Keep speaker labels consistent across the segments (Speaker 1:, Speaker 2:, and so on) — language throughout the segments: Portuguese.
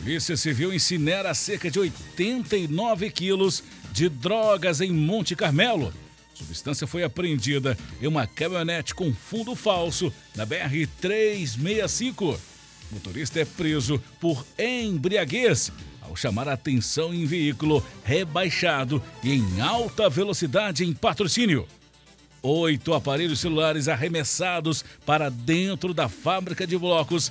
Speaker 1: Polícia Civil incinera cerca de 89 quilos de drogas em Monte Carmelo. A substância foi apreendida em uma caminhonete com fundo falso na BR-365. O motorista é preso por embriaguez ao chamar a atenção em veículo rebaixado e em alta velocidade em patrocínio. Oito aparelhos celulares arremessados para dentro da fábrica de blocos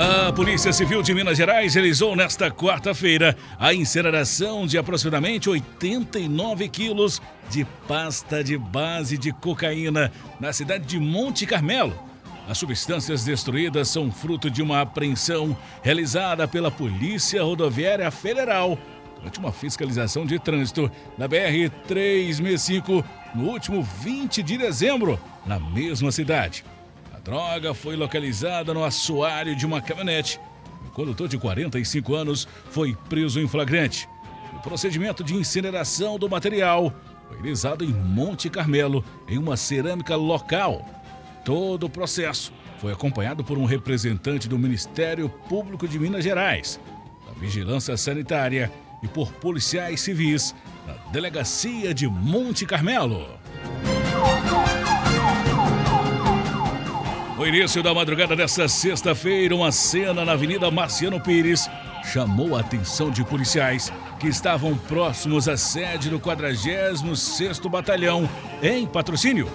Speaker 1: A Polícia Civil de Minas Gerais realizou nesta quarta-feira a incineração de aproximadamente 89 quilos de pasta de base de cocaína na cidade de Monte Carmelo. As substâncias destruídas são fruto de uma apreensão realizada pela Polícia Rodoviária Federal durante uma fiscalização de trânsito na BR-365 no último 20 de dezembro, na mesma cidade. Droga foi localizada no assoalho de uma caminhonete. O condutor de 45 anos foi preso em flagrante. O procedimento de incineração do material foi realizado em Monte Carmelo, em uma cerâmica local. Todo o processo foi acompanhado por um representante do Ministério Público de Minas Gerais, da Vigilância Sanitária e por policiais civis na Delegacia de Monte Carmelo. No início da madrugada desta sexta-feira, uma cena na Avenida Marciano Pires chamou a atenção de policiais que estavam próximos à sede do 46º Batalhão em patrocínio.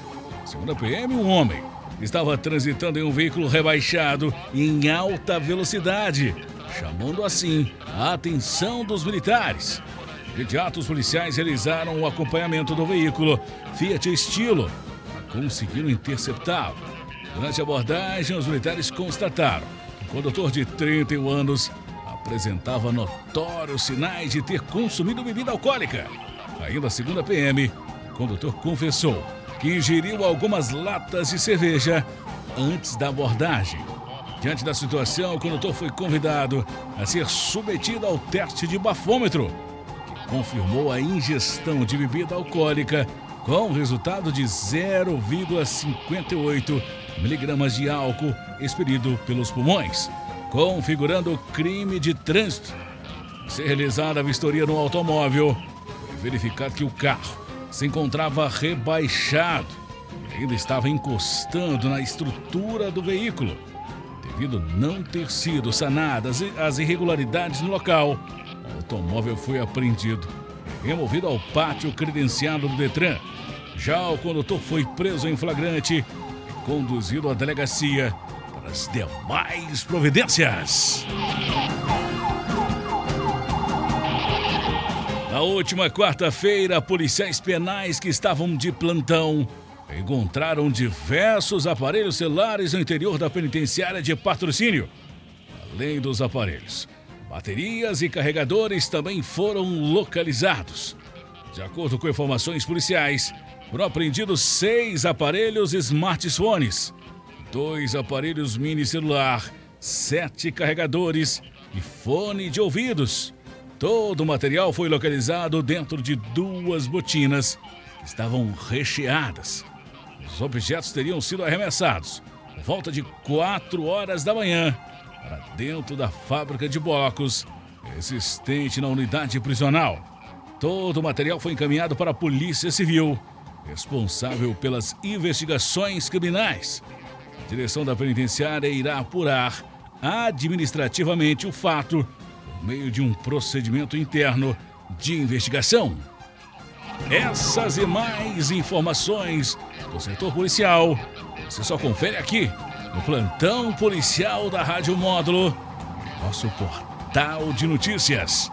Speaker 1: Segundo a PM, um homem estava transitando em um veículo rebaixado em alta velocidade, chamando assim a atenção dos militares. De imediato, os policiais realizaram o acompanhamento do veículo Fiat Estilo conseguiram interceptá-lo. Durante a abordagem, os militares constataram que o condutor de 31 anos apresentava notórios sinais de ter consumido bebida alcoólica. Ainda segundo a PM, o condutor confessou que ingeriu algumas latas de cerveja antes da abordagem. Diante da situação, o condutor foi convidado a ser submetido ao teste de bafômetro, que confirmou a ingestão de bebida alcoólica com resultado de 0,58 miligramas de álcool expelido pelos pulmões, configurando crime de trânsito. Se realizada a vistoria no automóvel, foi verificado que o carro se encontrava rebaixado e ainda estava encostando na estrutura do veículo. Devido não ter sido sanadas as irregularidades no local, o automóvel foi apreendido e removido ao pátio credenciado do Detran. Já o condutor foi preso em flagrante e conduzido à delegacia para as demais providências. Na última quarta-feira, policiais penais que estavam de plantão encontraram diversos aparelhos celulares no interior da penitenciária de patrocínio. Além dos aparelhos, baterias e carregadores também foram localizados. De acordo com informações policiais, foram apreendidos seis aparelhos smartphones, dois aparelhos mini celular, sete carregadores e fone de ouvidos. Todo o material foi localizado dentro de duas botinas que estavam recheadas. Os objetos teriam sido arremessados por volta de 4 horas da manhã para dentro da fábrica de blocos existente na unidade prisional. Todo o material foi encaminhado para a Polícia Civil, responsável pelas investigações criminais. A direção da penitenciária irá apurar administrativamente o fato meio de um procedimento interno de investigação. Essas e mais informações do setor policial você só confere aqui no plantão policial da Rádio Módulo, nosso portal de notícias,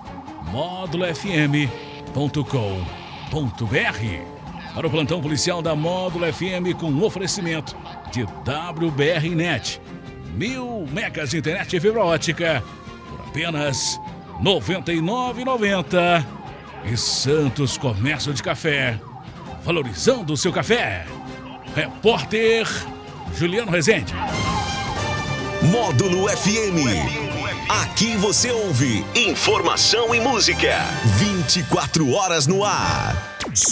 Speaker 1: módulofm.com.br. Para o plantão policial da Módulo FM com oferecimento de WBRnet. Mil megas de internet e fibra ótica por apenas R$ 99,90. E Santos Comércio de Café, valorizando o seu café. Repórter Juliano Rezende.
Speaker 2: Módulo FM. Aqui você ouve informação e música. 24 horas no ar.